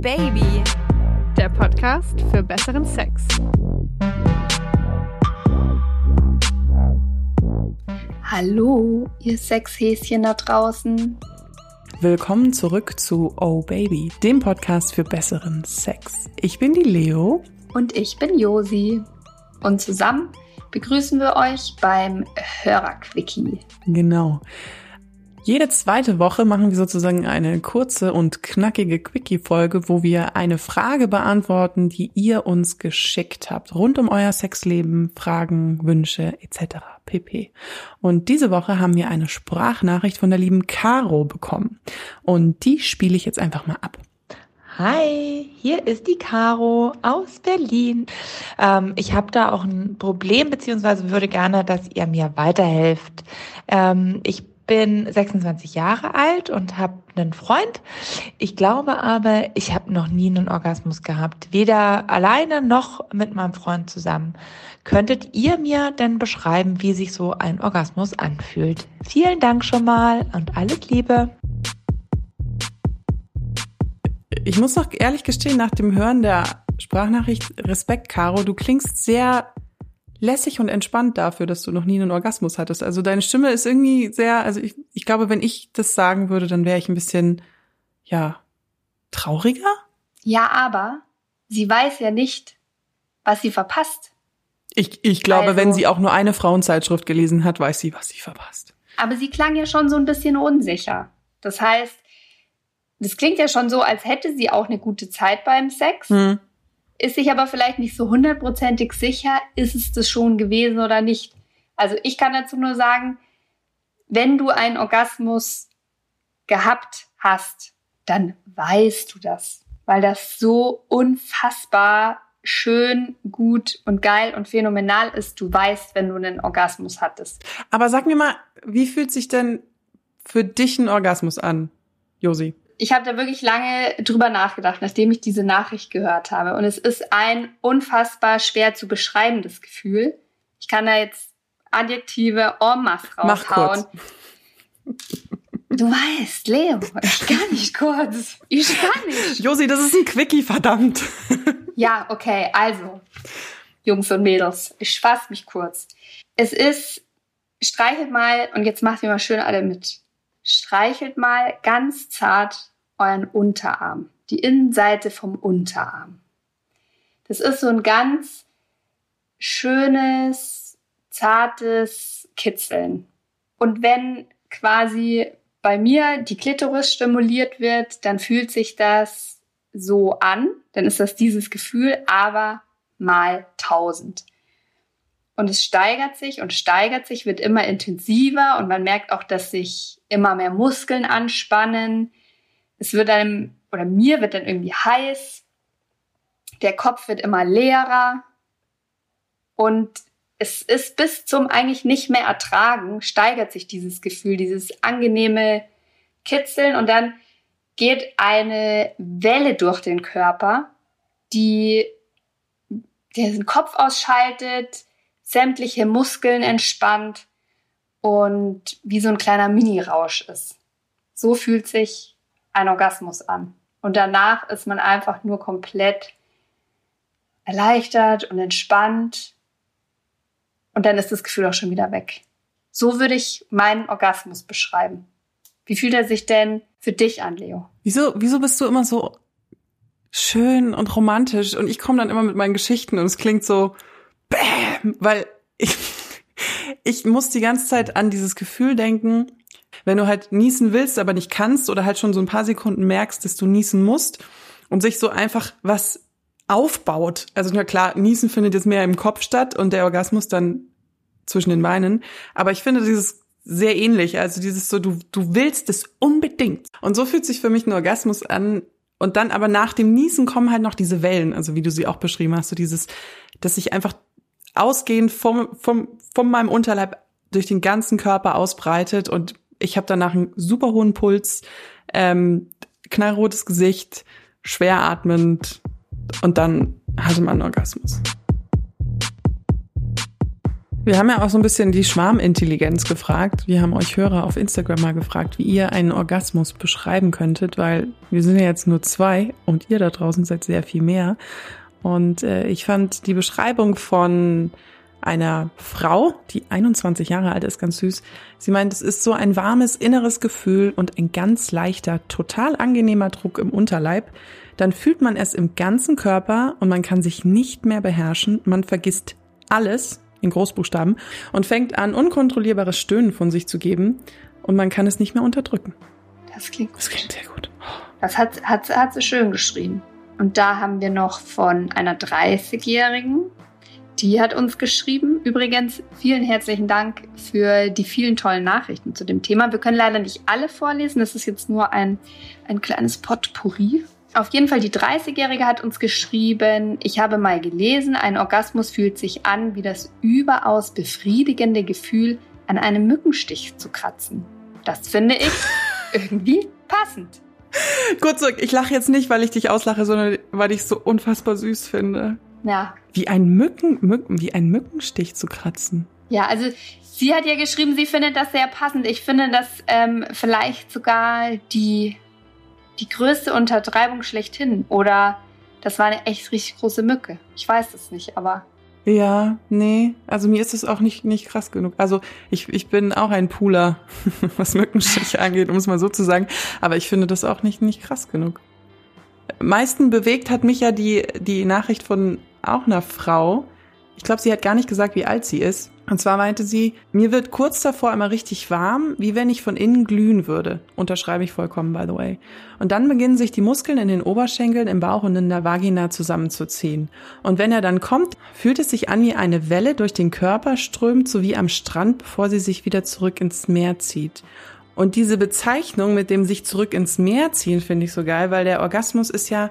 Baby, der Podcast für besseren Sex. Hallo, ihr Sexhäschen da draußen. Willkommen zurück zu Oh Baby, dem Podcast für besseren Sex. Ich bin die Leo. Und ich bin Josi. Und zusammen begrüßen wir euch beim Hörerquickie. Genau. Jede zweite Woche machen wir sozusagen eine kurze und knackige Quickie-Folge, wo wir eine Frage beantworten, die ihr uns geschickt habt, rund um euer Sexleben, Fragen, Wünsche etc. pp. Und diese Woche haben wir eine Sprachnachricht von der lieben Caro bekommen. Und die spiele ich jetzt einfach mal ab. Hi, hier ist die Caro aus Berlin. Ähm, ich habe da auch ein Problem, beziehungsweise würde gerne, dass ihr mir weiterhelft. Ähm, ich bin 26 Jahre alt und habe einen Freund. Ich glaube aber, ich habe noch nie einen Orgasmus gehabt, weder alleine noch mit meinem Freund zusammen. Könntet ihr mir denn beschreiben, wie sich so ein Orgasmus anfühlt? Vielen Dank schon mal und alles Liebe. Ich muss noch ehrlich gestehen, nach dem Hören der Sprachnachricht, Respekt, Caro, du klingst sehr lässig und entspannt dafür, dass du noch nie einen Orgasmus hattest. Also deine Stimme ist irgendwie sehr, also ich, ich glaube, wenn ich das sagen würde, dann wäre ich ein bisschen, ja, trauriger. Ja, aber sie weiß ja nicht, was sie verpasst. Ich, ich glaube, also, wenn sie auch nur eine Frauenzeitschrift gelesen hat, weiß sie, was sie verpasst. Aber sie klang ja schon so ein bisschen unsicher. Das heißt, das klingt ja schon so, als hätte sie auch eine gute Zeit beim Sex. Hm ist sich aber vielleicht nicht so hundertprozentig sicher, ist es das schon gewesen oder nicht. Also ich kann dazu nur sagen, wenn du einen Orgasmus gehabt hast, dann weißt du das, weil das so unfassbar schön, gut und geil und phänomenal ist. Du weißt, wenn du einen Orgasmus hattest. Aber sag mir mal, wie fühlt sich denn für dich ein Orgasmus an, Josi? Ich habe da wirklich lange drüber nachgedacht, nachdem ich diese Nachricht gehört habe. Und es ist ein unfassbar schwer zu beschreibendes Gefühl. Ich kann da jetzt Adjektive en masse raushauen. Du weißt, Leo, ich kann nicht kurz. Ich kann nicht. Josi, das ist ein Quickie, verdammt. ja, okay, also, Jungs und Mädels, ich fasse mich kurz. Es ist, streichelt mal, und jetzt macht ihr mal schön alle mit. Streichelt mal ganz zart euren Unterarm, die Innenseite vom Unterarm. Das ist so ein ganz schönes, zartes Kitzeln. Und wenn quasi bei mir die Klitoris stimuliert wird, dann fühlt sich das so an, dann ist das dieses Gefühl, aber mal tausend. Und es steigert sich und steigert sich, wird immer intensiver und man merkt auch, dass sich immer mehr Muskeln anspannen, es wird einem, oder mir wird dann irgendwie heiß, der Kopf wird immer leerer. Und es ist bis zum eigentlich nicht mehr ertragen, steigert sich dieses Gefühl, dieses angenehme Kitzeln. Und dann geht eine Welle durch den Körper, die den Kopf ausschaltet, sämtliche Muskeln entspannt und wie so ein kleiner Mini-Rausch ist. So fühlt sich ein Orgasmus an. Und danach ist man einfach nur komplett erleichtert und entspannt. Und dann ist das Gefühl auch schon wieder weg. So würde ich meinen Orgasmus beschreiben. Wie fühlt er sich denn für dich an, Leo? Wieso, wieso bist du immer so schön und romantisch und ich komme dann immer mit meinen Geschichten und es klingt so bäm, weil ich, ich muss die ganze Zeit an dieses Gefühl denken, wenn du halt niesen willst, aber nicht kannst oder halt schon so ein paar Sekunden merkst, dass du niesen musst und sich so einfach was aufbaut. Also na klar, Niesen findet jetzt mehr im Kopf statt und der Orgasmus dann zwischen den Beinen. Aber ich finde dieses sehr ähnlich. Also dieses so, du, du willst es unbedingt. Und so fühlt sich für mich ein Orgasmus an. Und dann aber nach dem Niesen kommen halt noch diese Wellen, also wie du sie auch beschrieben hast, so dieses, dass sich einfach ausgehend vom, vom, von meinem Unterleib durch den ganzen Körper ausbreitet und ich habe danach einen super hohen Puls, ähm, knallrotes Gesicht, schwer atmend und dann hatte man einen Orgasmus. Wir haben ja auch so ein bisschen die Schwarmintelligenz gefragt. Wir haben euch Hörer auf Instagram mal gefragt, wie ihr einen Orgasmus beschreiben könntet, weil wir sind ja jetzt nur zwei und ihr da draußen seid sehr viel mehr. Und äh, ich fand die Beschreibung von einer Frau, die 21 Jahre alt ist, ganz süß. Sie meint, es ist so ein warmes inneres Gefühl und ein ganz leichter, total angenehmer Druck im Unterleib. Dann fühlt man es im ganzen Körper und man kann sich nicht mehr beherrschen. Man vergisst alles in Großbuchstaben und fängt an, unkontrollierbares Stöhnen von sich zu geben und man kann es nicht mehr unterdrücken. Das klingt, das klingt sehr gut. Das hat, hat, hat sie schön geschrieben. Und da haben wir noch von einer 30-Jährigen, die hat uns geschrieben. Übrigens, vielen herzlichen Dank für die vielen tollen Nachrichten zu dem Thema. Wir können leider nicht alle vorlesen. Das ist jetzt nur ein, ein kleines Potpourri. Auf jeden Fall, die 30-Jährige hat uns geschrieben, ich habe mal gelesen, ein Orgasmus fühlt sich an wie das überaus befriedigende Gefühl, an einem Mückenstich zu kratzen. Das finde ich irgendwie passend. Kurz zurück, ich lache jetzt nicht, weil ich dich auslache, sondern weil ich es so unfassbar süß finde. Ja. Wie ein Mücken, Mücken, wie ein Mückenstich zu kratzen. Ja, also sie hat ja geschrieben, sie findet das sehr passend. Ich finde das ähm, vielleicht sogar die, die größte Untertreibung schlechthin. Oder das war eine echt richtig große Mücke. Ich weiß es nicht, aber. Ja, nee, also mir ist es auch nicht, nicht krass genug. Also ich, ich bin auch ein Pooler, was Mückenstich angeht, um es mal so zu sagen. Aber ich finde das auch nicht, nicht krass genug. Meisten bewegt hat mich ja die, die Nachricht von auch einer Frau. Ich glaube, sie hat gar nicht gesagt, wie alt sie ist. Und zwar meinte sie, mir wird kurz davor immer richtig warm, wie wenn ich von innen glühen würde. Unterschreibe ich vollkommen, by the way. Und dann beginnen sich die Muskeln in den Oberschenkeln, im Bauch und in der Vagina zusammenzuziehen. Und wenn er dann kommt, fühlt es sich an, wie eine Welle durch den Körper strömt, so wie am Strand, bevor sie sich wieder zurück ins Meer zieht. Und diese Bezeichnung mit dem sich zurück ins Meer ziehen finde ich so geil, weil der Orgasmus ist ja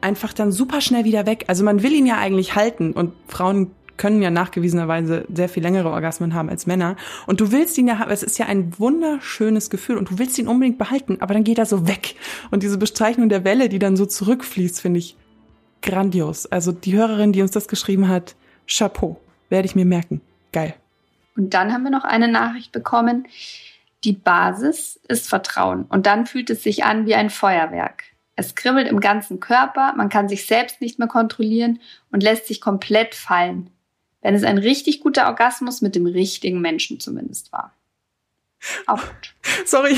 einfach dann super schnell wieder weg. Also man will ihn ja eigentlich halten und Frauen können ja nachgewiesenerweise sehr viel längere Orgasmen haben als Männer. Und du willst ihn ja haben, es ist ja ein wunderschönes Gefühl und du willst ihn unbedingt behalten, aber dann geht er so weg. Und diese Bezeichnung der Welle, die dann so zurückfließt, finde ich grandios. Also die Hörerin, die uns das geschrieben hat, Chapeau. Werde ich mir merken. Geil. Und dann haben wir noch eine Nachricht bekommen. Die Basis ist Vertrauen. Und dann fühlt es sich an wie ein Feuerwerk. Es kribbelt im ganzen Körper, man kann sich selbst nicht mehr kontrollieren und lässt sich komplett fallen. Wenn es ein richtig guter Orgasmus mit dem richtigen Menschen zumindest war. Auch gut. Sorry,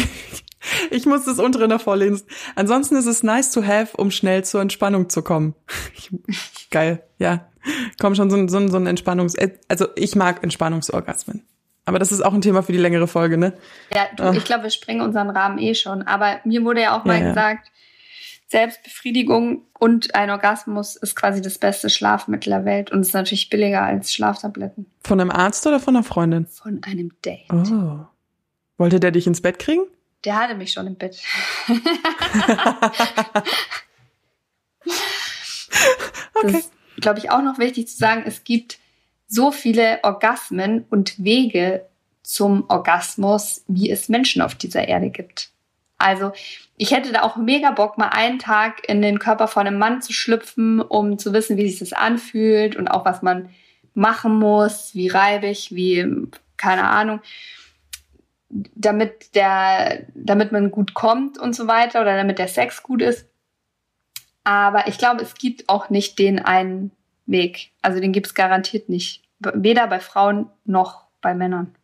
ich muss das untere noch vorlesen. Ansonsten ist es nice to have, um schnell zur Entspannung zu kommen. Geil, ja. Komm schon, so ein, so ein, so ein Entspannungs... Also ich mag Entspannungsorgasmen. Aber das ist auch ein Thema für die längere Folge, ne? Ja, du, Ach. ich glaube, wir springen unseren Rahmen eh schon. Aber mir wurde ja auch mal ja, gesagt, Selbstbefriedigung und ein Orgasmus ist quasi das beste Schlafmittel der Welt und ist natürlich billiger als Schlaftabletten. Von einem Arzt oder von einer Freundin? Von einem Date. Oh. Wollte der dich ins Bett kriegen? Der hatte mich schon im Bett. okay. Das glaube ich, auch noch wichtig zu sagen, es gibt so viele Orgasmen und Wege zum Orgasmus, wie es Menschen auf dieser Erde gibt. Also ich hätte da auch mega Bock, mal einen Tag in den Körper von einem Mann zu schlüpfen, um zu wissen, wie sich das anfühlt und auch was man machen muss, wie reibig, wie, keine Ahnung, damit der, damit man gut kommt und so weiter oder damit der Sex gut ist. Aber ich glaube, es gibt auch nicht den einen Weg. Also den gibt es garantiert nicht. Weder bei Frauen noch bei Männern.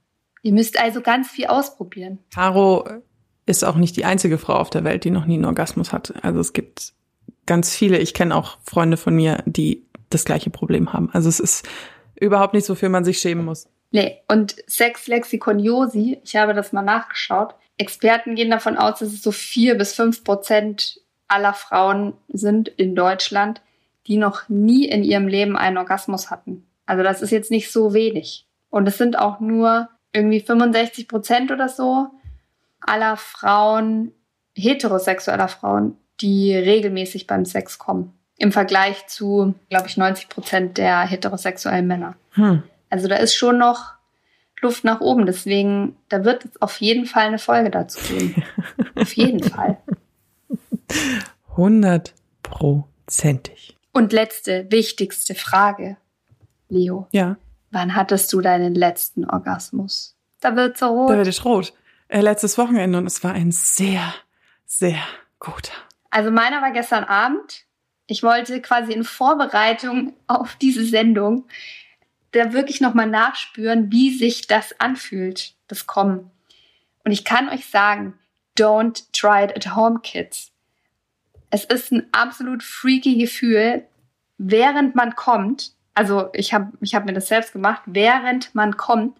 Ihr müsst also ganz viel ausprobieren. Caro ist auch nicht die einzige Frau auf der Welt, die noch nie einen Orgasmus hatte. Also es gibt ganz viele. Ich kenne auch Freunde von mir, die das gleiche Problem haben. Also es ist überhaupt nicht so, für man sich schämen muss. Nee, und Sexlexikon Josi, ich habe das mal nachgeschaut. Experten gehen davon aus, dass es so vier bis fünf Prozent aller Frauen sind in Deutschland, die noch nie in ihrem Leben einen Orgasmus hatten. Also das ist jetzt nicht so wenig. Und es sind auch nur irgendwie 65 Prozent oder so aller Frauen, heterosexueller Frauen, die regelmäßig beim Sex kommen. Im Vergleich zu, glaube ich, 90 Prozent der heterosexuellen Männer. Hm. Also da ist schon noch Luft nach oben. Deswegen, da wird es auf jeden Fall eine Folge dazu geben. auf jeden Fall. Hundertprozentig. Und letzte, wichtigste Frage, Leo. Ja. Wann hattest du deinen letzten Orgasmus? Da wird so rot. Da werde ich rot. Äh, letztes Wochenende und es war ein sehr, sehr guter. Also meiner war gestern Abend. Ich wollte quasi in Vorbereitung auf diese Sendung da wirklich nochmal nachspüren, wie sich das anfühlt, das Kommen. Und ich kann euch sagen, don't try it at home, kids. Es ist ein absolut freaky Gefühl, während man kommt, also ich habe ich hab mir das selbst gemacht, während man kommt,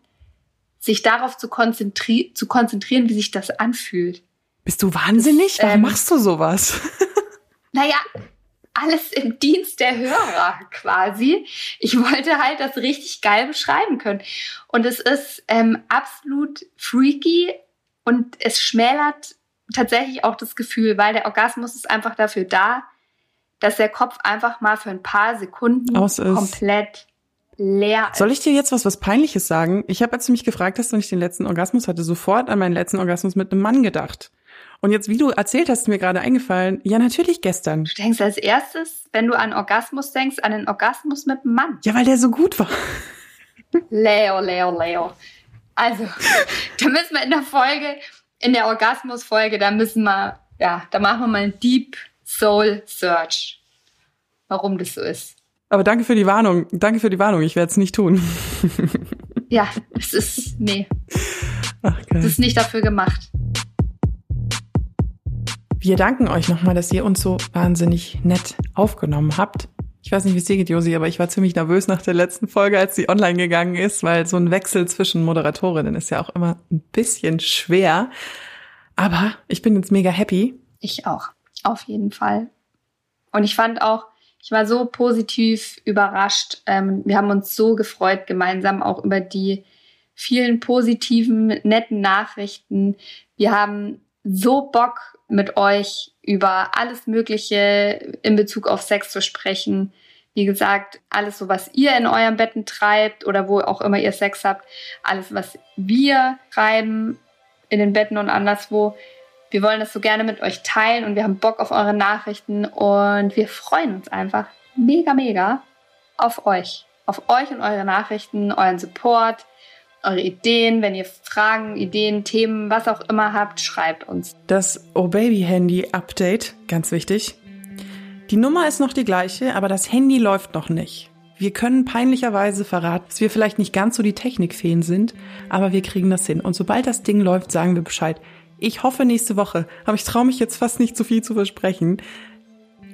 sich darauf zu, konzentri zu konzentrieren, wie sich das anfühlt. Bist du wahnsinnig? Warum ähm, machst du sowas? naja, alles im Dienst der Hörer quasi. Ich wollte halt das richtig geil beschreiben können. Und es ist ähm, absolut freaky und es schmälert tatsächlich auch das Gefühl, weil der Orgasmus ist einfach dafür da, dass der Kopf einfach mal für ein paar Sekunden komplett leer ist. Soll ich dir jetzt was, was Peinliches sagen? Ich habe, als du mich gefragt hast, wann ich den letzten Orgasmus hatte, sofort an meinen letzten Orgasmus mit einem Mann gedacht. Und jetzt, wie du erzählt hast, mir gerade eingefallen, ja, natürlich gestern. Du denkst als erstes, wenn du an Orgasmus denkst, an einen Orgasmus mit einem Mann. Ja, weil der so gut war. Leo, Leo, Leo. Also, da müssen wir in der Folge, in der Orgasmus-Folge, da müssen wir, ja, da machen wir mal einen Deep Soul Search, warum das so ist. Aber danke für die Warnung. Danke für die Warnung. Ich werde es nicht tun. ja, es ist, nee. Ach, geil. Es ist nicht dafür gemacht. Wir danken euch nochmal, dass ihr uns so wahnsinnig nett aufgenommen habt. Ich weiß nicht, wie es dir geht, Josi, aber ich war ziemlich nervös nach der letzten Folge, als sie online gegangen ist, weil so ein Wechsel zwischen Moderatorinnen ist ja auch immer ein bisschen schwer. Aber ich bin jetzt mega happy. Ich auch. Auf jeden Fall. Und ich fand auch, ich war so positiv überrascht. Ähm, wir haben uns so gefreut, gemeinsam auch über die vielen positiven, netten Nachrichten. Wir haben so Bock, mit euch über alles Mögliche in Bezug auf Sex zu sprechen. Wie gesagt, alles so, was ihr in euren Betten treibt oder wo auch immer ihr Sex habt, alles, was wir treiben in den Betten und anderswo. Wir wollen das so gerne mit euch teilen und wir haben Bock auf eure Nachrichten und wir freuen uns einfach mega, mega auf euch. Auf euch und eure Nachrichten, euren Support, eure Ideen. Wenn ihr Fragen, Ideen, Themen, was auch immer habt, schreibt uns. Das Oh Baby Handy Update, ganz wichtig. Die Nummer ist noch die gleiche, aber das Handy läuft noch nicht. Wir können peinlicherweise verraten, dass wir vielleicht nicht ganz so die Technikfeen sind, aber wir kriegen das hin. Und sobald das Ding läuft, sagen wir Bescheid. Ich hoffe nächste Woche, aber ich traue mich jetzt fast nicht zu viel zu versprechen.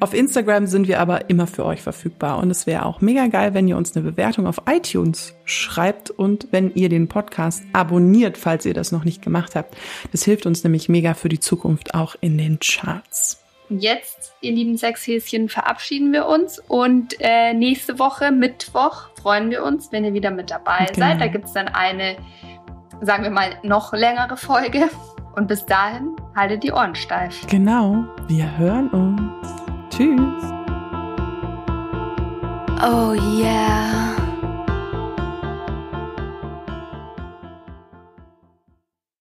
Auf Instagram sind wir aber immer für euch verfügbar und es wäre auch mega geil, wenn ihr uns eine Bewertung auf iTunes schreibt und wenn ihr den Podcast abonniert, falls ihr das noch nicht gemacht habt. Das hilft uns nämlich mega für die Zukunft auch in den Charts. Jetzt, ihr lieben Sexhäschen, verabschieden wir uns und äh, nächste Woche, Mittwoch, freuen wir uns, wenn ihr wieder mit dabei genau. seid. Da gibt es dann eine, sagen wir mal, noch längere Folge. Und bis dahin, haltet die Ohren steif. Genau, wir hören uns. Tschüss. Oh yeah.